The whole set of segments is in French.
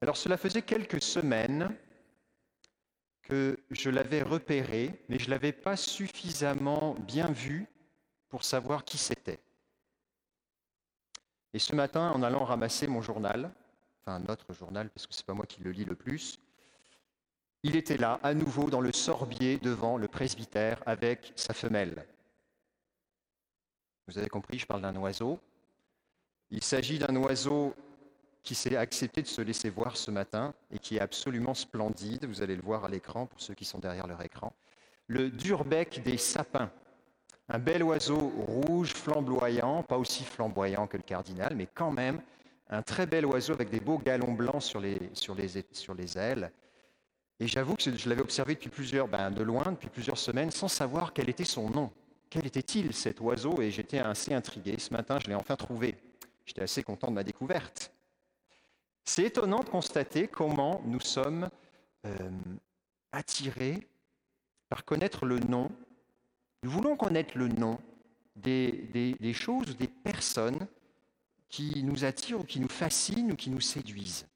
Alors cela faisait quelques semaines que je l'avais repéré, mais je ne l'avais pas suffisamment bien vu pour savoir qui c'était. Et ce matin, en allant ramasser mon journal, enfin notre journal, parce que ce n'est pas moi qui le lis le plus, il était là, à nouveau, dans le sorbier devant le presbytère avec sa femelle. Vous avez compris, je parle d'un oiseau. Il s'agit d'un oiseau qui s'est accepté de se laisser voir ce matin et qui est absolument splendide. Vous allez le voir à l'écran pour ceux qui sont derrière leur écran. Le durbec des sapins. Un bel oiseau rouge flamboyant, pas aussi flamboyant que le cardinal, mais quand même un très bel oiseau avec des beaux galons blancs sur les, sur les, sur les ailes. Et j'avoue que je l'avais observé depuis plusieurs, ben de loin, depuis plusieurs semaines, sans savoir quel était son nom. Quel était-il cet oiseau? Et j'étais assez intrigué. Ce matin, je l'ai enfin trouvé. J'étais assez content de ma découverte. C'est étonnant de constater comment nous sommes euh, attirés par connaître le nom. Nous voulons connaître le nom des, des choses ou des personnes qui nous attirent ou qui nous fascinent ou qui nous séduisent.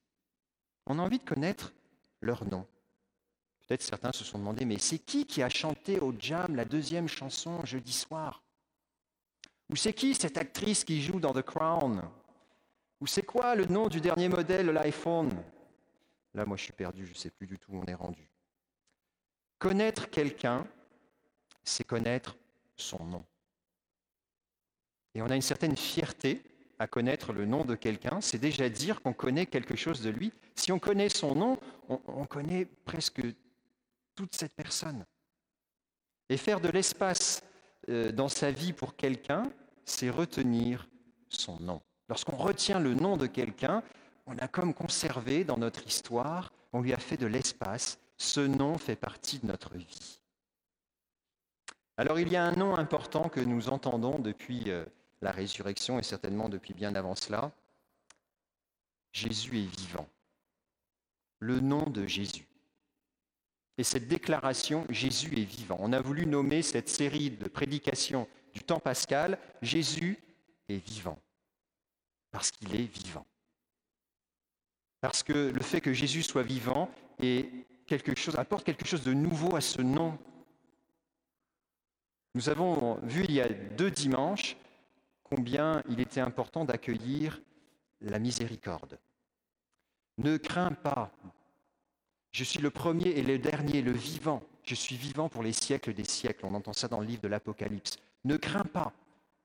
On a envie de connaître leur nom. Peut-être certains se sont demandé, mais c'est qui qui a chanté au jam la deuxième chanson jeudi soir? Ou c'est qui cette actrice qui joue dans The Crown? Ou c'est quoi le nom du dernier modèle l'iPhone? Là, moi, je suis perdu, je ne sais plus du tout où on est rendu. Connaître quelqu'un, c'est connaître son nom. Et on a une certaine fierté à connaître le nom de quelqu'un, c'est déjà dire qu'on connaît quelque chose de lui. Si on connaît son nom, on, on connaît presque toute cette personne. Et faire de l'espace euh, dans sa vie pour quelqu'un, c'est retenir son nom. Lorsqu'on retient le nom de quelqu'un, on a comme conservé dans notre histoire, on lui a fait de l'espace, ce nom fait partie de notre vie. Alors il y a un nom important que nous entendons depuis euh, la résurrection et certainement depuis bien avant cela. Jésus est vivant. Le nom de Jésus. Et cette déclaration, Jésus est vivant. On a voulu nommer cette série de prédications du temps pascal, Jésus est vivant. Parce qu'il est vivant. Parce que le fait que Jésus soit vivant apporte quelque chose de nouveau à ce nom. Nous avons vu il y a deux dimanches combien il était important d'accueillir la miséricorde. Ne crains pas, je suis le premier et le dernier, le vivant. Je suis vivant pour les siècles des siècles. On entend ça dans le livre de l'Apocalypse. Ne crains pas.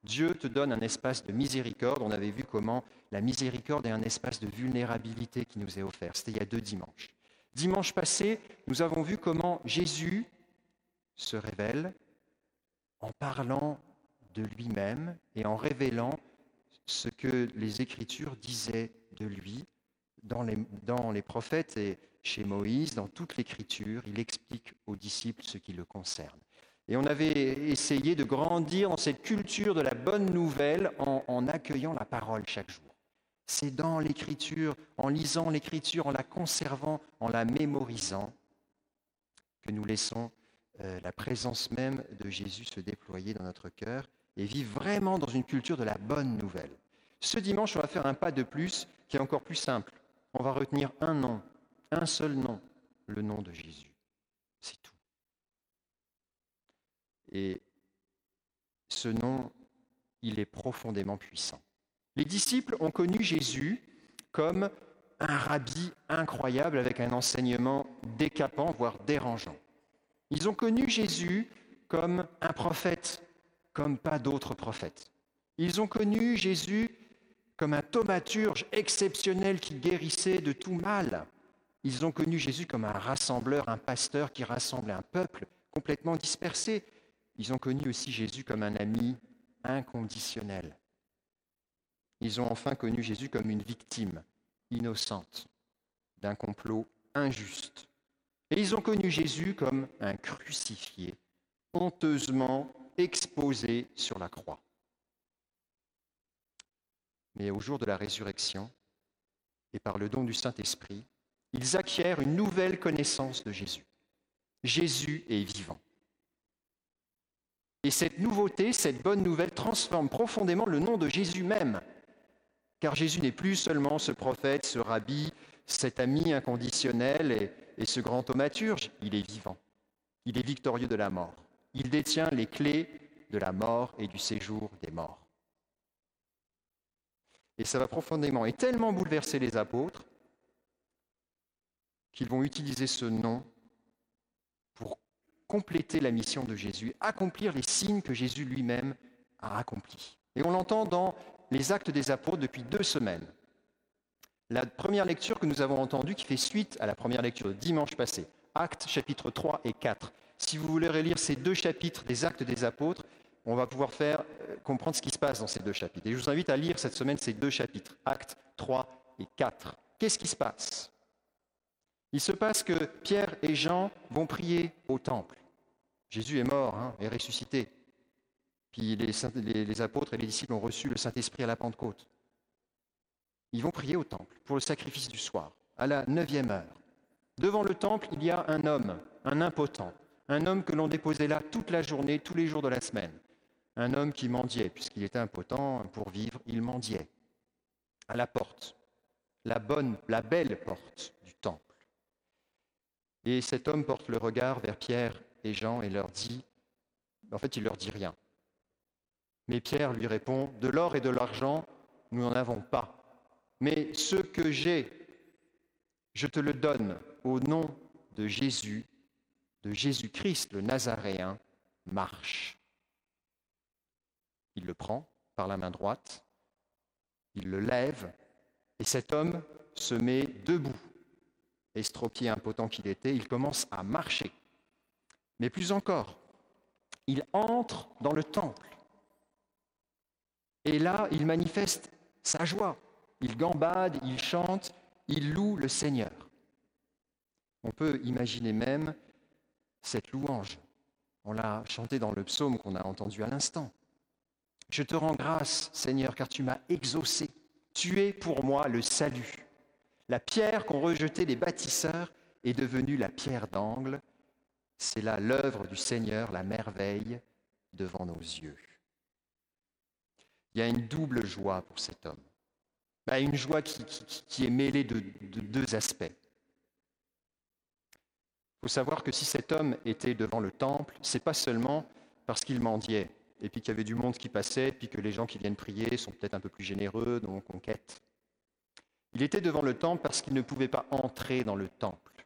Dieu te donne un espace de miséricorde. On avait vu comment la miséricorde est un espace de vulnérabilité qui nous est offert. C'était il y a deux dimanches. Dimanche passé, nous avons vu comment Jésus se révèle en parlant de lui-même et en révélant ce que les Écritures disaient de lui dans les, dans les prophètes et chez Moïse, dans toute l'Écriture, il explique aux disciples ce qui le concerne. Et on avait essayé de grandir dans cette culture de la bonne nouvelle en, accueillant la parole chaque jour. C'est dans l'Écriture, en lisant l'Écriture, en la conservant, en la mémorisant, que nous laissons euh, la présence même de Jésus se déployer dans notre cœur et vivre vraiment dans une culture de la bonne nouvelle. Ce dimanche, on va faire un pas de plus qui est encore plus simple. On va retenir un nom, un seul nom, le nom de Jésus. C'est tout. Et ce nom, il est profondément puissant. Les disciples ont connu Jésus comme un rabbi incroyable avec un enseignement décapant, voire dérangeant. Ils ont connu Jésus comme un prophète, comme pas d'autres prophètes. Ils ont connu Jésus comme un thaumaturge exceptionnel qui guérissait de tout mal. Ils ont connu Jésus comme un rassembleur, un pasteur qui rassemble un peuple complètement dispersé. Ils ont connu aussi Jésus comme un ami inconditionnel. Ils ont enfin connu Jésus comme une victime innocente d'un complot injuste. Et ils ont connu Jésus comme un crucifié, honteusement exposé sur la croix. Mais au jour de la résurrection, et par le don du Saint-Esprit, ils acquièrent une nouvelle connaissance de Jésus. Jésus est vivant. Et cette nouveauté, cette bonne nouvelle transforme profondément le nom de Jésus même. Car Jésus n'est plus seulement ce prophète, ce rabbi, cet ami inconditionnel et, ce grand thaumaturge, il est vivant. Il est victorieux de la mort. Il détient les clés de la mort et du séjour des morts. Et ça va profondément et tellement bouleverser les apôtres qu'ils vont utiliser ce nom pour compléter la mission de Jésus, accomplir les signes que Jésus lui-même a accomplis. Et on l'entend dans les actes des apôtres depuis deux semaines. La première lecture que nous avons entendue, qui fait suite à la première lecture de dimanche passé, Actes chapitres 3 et 4. Si vous voulez relire ces deux chapitres des actes des apôtres, on va pouvoir faire euh, comprendre ce qui se passe dans ces deux chapitres. Et je vous invite à lire cette semaine ces deux chapitres, Actes 3 et 4. Qu'est-ce qui se passe? Il se passe que Pierre et Jean vont prier au temple. Jésus est mort hein, et ressuscité. Puis les, les apôtres et les disciples ont reçu le Saint-Esprit à la Pentecôte. Ils vont prier au temple pour le sacrifice du soir, à la neuvième heure. Devant le temple, il y a un homme, un impotent, un homme que l'on déposait là toute la journée, tous les jours de la semaine un homme qui mendiait, puisqu'il était impotent pour vivre, il mendiait à la porte, la bonne, la belle porte du temple. Et cet homme porte le regard vers Pierre et Jean et leur dit, en fait il leur dit rien. Mais Pierre lui répond, de l'or et de l'argent, nous n'en avons pas. Mais ce que j'ai, je te le donne au nom de Jésus, de Jésus-Christ le Nazaréen, marche. Il le prend par la main droite, il le lève, et cet homme se met debout. Estropié impotent qu'il était, il commence à marcher. Mais plus encore, il entre dans le temple. Et là, il manifeste sa joie. Il gambade, il chante, il loue le Seigneur. On peut imaginer même cette louange. On l'a chanté dans le psaume qu'on a entendu à l'instant. Je te rends grâce, Seigneur, car tu m'as exaucé. Tu es pour moi le salut. La pierre qu'ont rejetée les bâtisseurs est devenue la pierre d'angle. C'est là l'œuvre du Seigneur, la merveille devant nos yeux. Il y a une double joie pour cet homme. Bah, une joie qui, est mêlée de, de deux aspects. Il faut savoir que si cet homme était devant le temple, c'est pas seulement parce qu'il mendiait et puis qu'il y avait du monde qui passait, puis que les gens qui viennent prier sont peut-être un peu plus généreux, donc on quête. Il était devant le temple parce qu'il ne pouvait pas entrer dans le temple.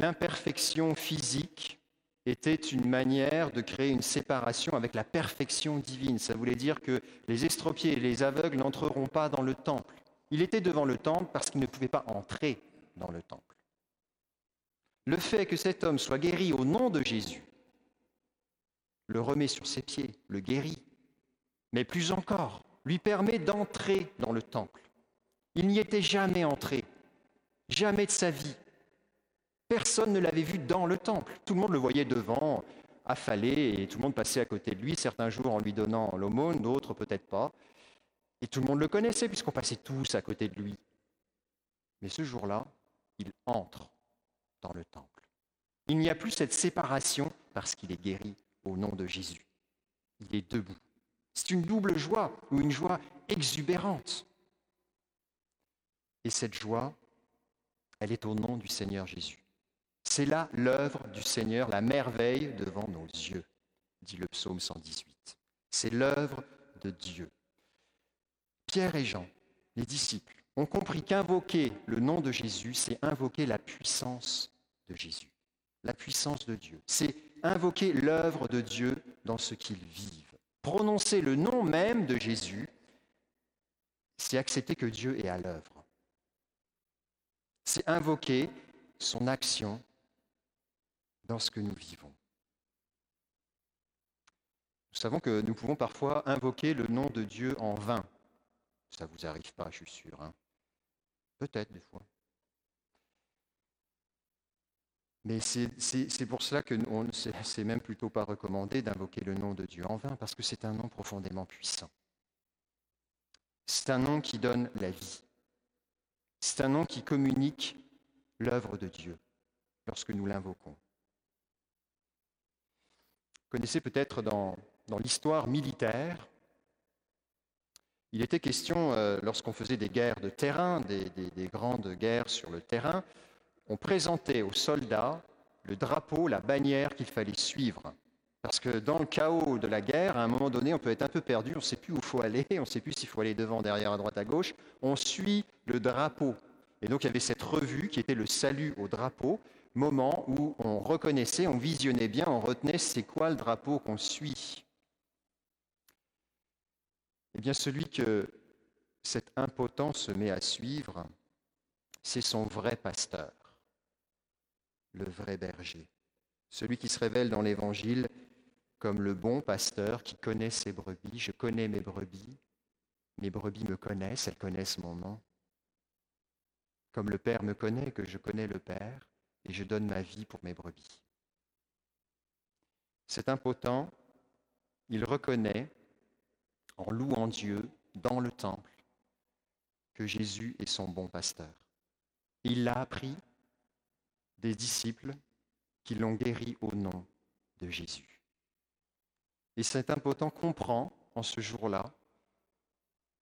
L'imperfection physique était une manière de créer une séparation avec la perfection divine. Ça voulait dire que les estropiés et les aveugles n'entreront pas dans le temple. Il était devant le temple parce qu'il ne pouvait pas entrer dans le temple. Le fait que cet homme soit guéri au nom de Jésus le remet sur ses pieds, le guérit, mais plus encore, lui permet d'entrer dans le temple. Il n'y était jamais entré, jamais de sa vie. Personne ne l'avait vu dans le temple. Tout le monde le voyait devant, affalé, et tout le monde passait à côté de lui, certains jours en lui donnant l'aumône, d'autres peut-être pas. Et tout le monde le connaissait puisqu'on passait tous à côté de lui. Mais ce jour-là, il entre dans le temple. Il n'y a plus cette séparation parce qu'il est guéri au nom de Jésus. Il est debout. C'est une double joie ou une joie exubérante. Et cette joie, elle est au nom du Seigneur Jésus. C'est là l'œuvre du Seigneur, la merveille devant nos yeux, dit le psaume 118. C'est l'œuvre de Dieu. Pierre et Jean, les disciples, ont compris qu'invoquer le nom de Jésus, c'est invoquer la puissance de Jésus, la puissance de Dieu. C'est invoquer l'œuvre de Dieu dans ce qu'ils vivent. Prononcer le nom même de Jésus, c'est accepter que Dieu est à l'œuvre. C'est invoquer son action dans ce que nous vivons. Nous savons que nous pouvons parfois invoquer le nom de Dieu en vain. Ça ne vous arrive pas, je suis sûr. Hein. Peut-être des fois. Mais c'est pour cela que c'est même plutôt pas recommandé d'invoquer le nom de Dieu en vain, parce que c'est un nom profondément puissant. C'est un nom qui donne la vie. C'est un nom qui communique l'œuvre de Dieu lorsque nous l'invoquons. Connaissez peut-être dans, l'histoire militaire Il était question, euh, lorsqu'on faisait des guerres de terrain, des, des grandes guerres sur le terrain, on présentait aux soldats le drapeau, la bannière qu'il fallait suivre. Parce que dans le chaos de la guerre, à un moment donné, on peut être un peu perdu, on ne sait plus où il faut aller, on ne sait plus s'il faut aller devant, derrière, à droite, à gauche. On suit le drapeau. Et donc il y avait cette revue qui était le salut au drapeau, moment où on reconnaissait, on visionnait bien, on retenait c'est quoi le drapeau qu'on suit. Eh bien celui que cet impotent se met à suivre, c'est son vrai pasteur, le vrai berger, celui qui se révèle dans l'Évangile comme le bon pasteur qui connaît ses brebis. Je connais mes brebis, mes brebis me connaissent, elles connaissent mon nom. Comme le Père me connaît, que je connais le Père, et je donne ma vie pour mes brebis. Cet impotent, il reconnaît, en louant Dieu dans le temple, que Jésus est son bon pasteur. Il l'a appris des disciples qui l'ont guéri au nom de Jésus. Et cet impotent comprend en ce jour-là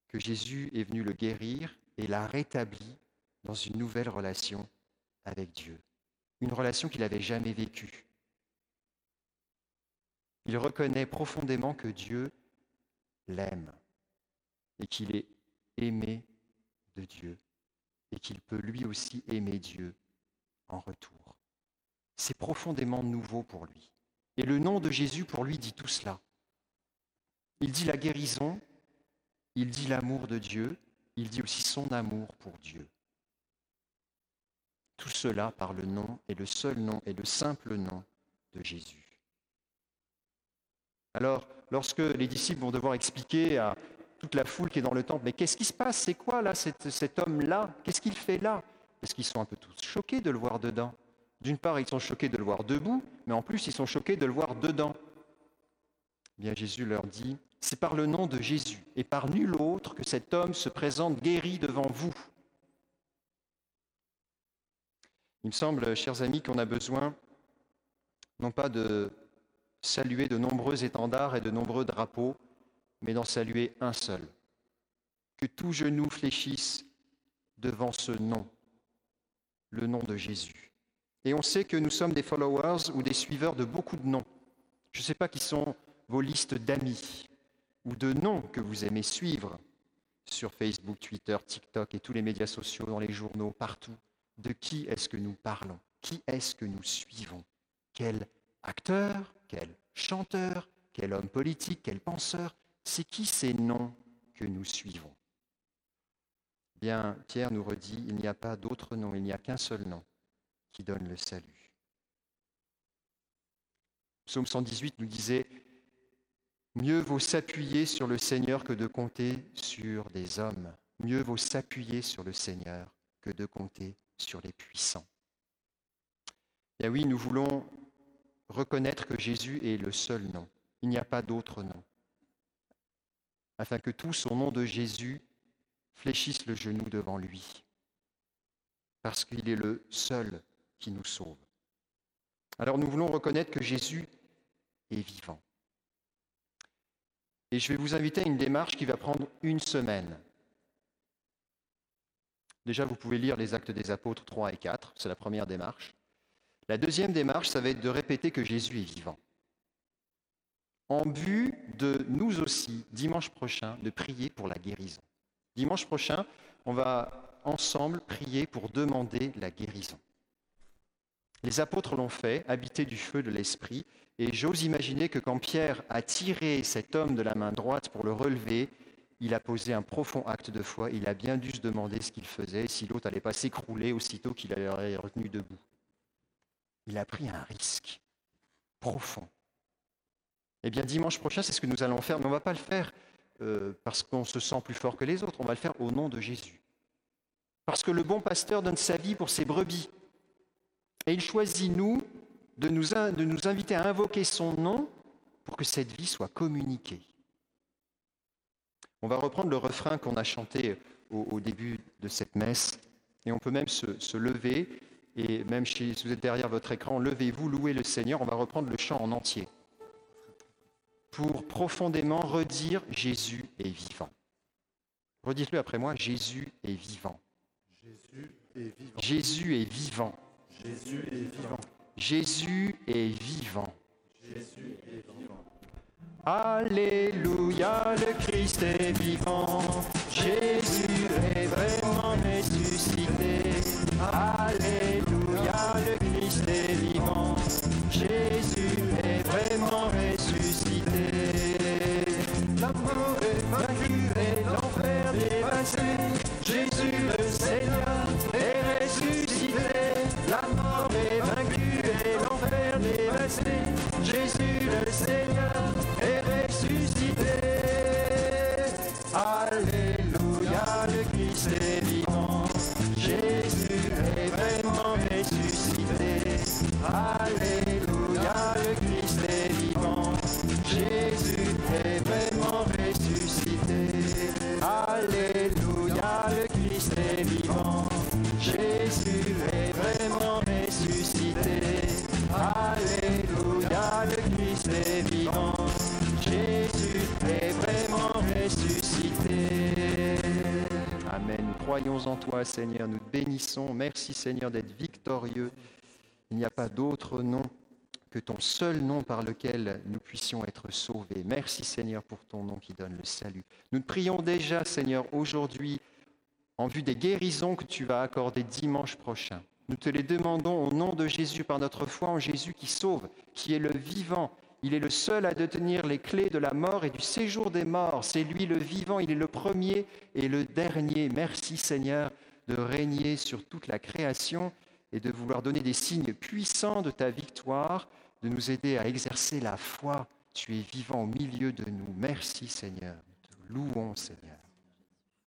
que Jésus est venu le guérir et l'a rétabli dans une nouvelle relation avec Dieu, une relation qu'il n'avait jamais vécue. Il reconnaît profondément que Dieu l'aime et qu'il est aimé de Dieu et qu'il peut lui aussi aimer Dieu en retour. C'est profondément nouveau pour lui. Et le nom de Jésus pour lui dit tout cela. Il dit la guérison, il dit l'amour de Dieu, il dit aussi son amour pour Dieu. Tout cela par le nom et le seul nom et le simple nom de Jésus. Alors, lorsque les disciples vont devoir expliquer à toute la foule qui est dans le temple, mais qu'est-ce qui se passe? C'est quoi là, cet, homme-là? Qu'est-ce qu'il fait là? Parce qu'ils sont un peu tous choqués de le voir dedans. D'une part, ils sont choqués de le voir debout, mais en plus, ils sont choqués de le voir dedans. Bien, Jésus leur dit, c'est par le nom de Jésus et par nul autre que cet homme se présente guéri devant vous. Il me semble, chers amis, qu'on a besoin non pas de saluer de nombreux étendards et de nombreux drapeaux, mais d'en saluer un seul. Que tout genou fléchisse devant ce nom, le nom de Jésus. Et on sait que nous sommes des followers ou des suiveurs de beaucoup de noms. Je ne sais pas qui sont vos listes d'amis ou de noms que vous aimez suivre sur Facebook, Twitter, TikTok et tous les médias sociaux, dans les journaux, partout. De qui est-ce que nous parlons? Qui est-ce que nous suivons? Quel acteur? Quel chanteur? Quel homme politique? Quel penseur? C'est qui ces noms que nous suivons? Bien, Pierre nous redit, il n'y a pas d'autre nom, il n'y a qu'un seul nom qui donne le salut. Psaume 118 nous disait, Mieux vaut s'appuyer sur le Seigneur que de compter sur des hommes. Mieux vaut s'appuyer sur le Seigneur de compter sur les puissants. Et oui, nous voulons reconnaître que Jésus est le seul nom. Il n'y a pas d'autre nom. Afin que tous, au nom de Jésus, fléchissent le genou devant lui. Parce qu'il est le seul qui nous sauve. Alors nous voulons reconnaître que Jésus est vivant. Et je vais vous inviter à une démarche qui va prendre une semaine. Déjà, vous pouvez lire les actes des apôtres 3 et 4, c'est la première démarche. La deuxième démarche, ça va être de répéter que Jésus est vivant. En but de nous aussi, dimanche prochain, de prier pour la guérison. Dimanche prochain, on va ensemble prier pour demander la guérison. Les apôtres l'ont fait, habités du feu de l'Esprit, et j'ose imaginer que quand Pierre a tiré cet homme de la main droite pour le relever, il a posé un profond acte de foi. Il a bien dû se demander ce qu'il faisait, si l'autre n'allait pas s'écrouler aussitôt qu'il avait retenu debout. Il a pris un risque profond. Eh bien, dimanche prochain, c'est ce que nous allons faire, mais on ne va pas le faire euh, parce qu'on se sent plus fort que les autres, on va le faire au nom de Jésus. Parce que le bon pasteur donne sa vie pour ses brebis. Et il choisit, nous, de nous inviter à invoquer son nom pour que cette vie soit communiquée. On va reprendre le refrain qu'on a chanté au, début de cette messe, et on peut même se, lever, et même si vous êtes derrière votre écran, levez-vous, louez le Seigneur, on va reprendre le chant en entier, pour profondément redire Jésus est vivant. Redites-le après moi, Jésus est vivant. Jésus est vivant. Jésus est vivant. Jésus est vivant. Jésus est vivant. Jésus est vivant. Alléluia, le Christ est vivant. Jésus est vraiment ressuscité. Alléluia, le en toi, Seigneur. Nous te bénissons. Merci, Seigneur, d'être victorieux. Il n'y a pas d'autre nom que ton seul nom par lequel nous puissions être sauvés. Merci, Seigneur, pour ton nom qui donne le salut. Nous te prions déjà, Seigneur, aujourd'hui, en vue des guérisons que tu vas accorder dimanche prochain. Nous te les demandons au nom de Jésus, par notre foi en Jésus qui sauve, qui est le vivant. Il est le seul à détenir les clés de la mort et du séjour des morts. C'est lui le vivant, il est le premier et le dernier. Merci Seigneur de régner sur toute la création et de vouloir donner des signes puissants de ta victoire, de nous aider à exercer la foi. Tu es vivant au milieu de nous. Merci Seigneur. Nous te louons Seigneur.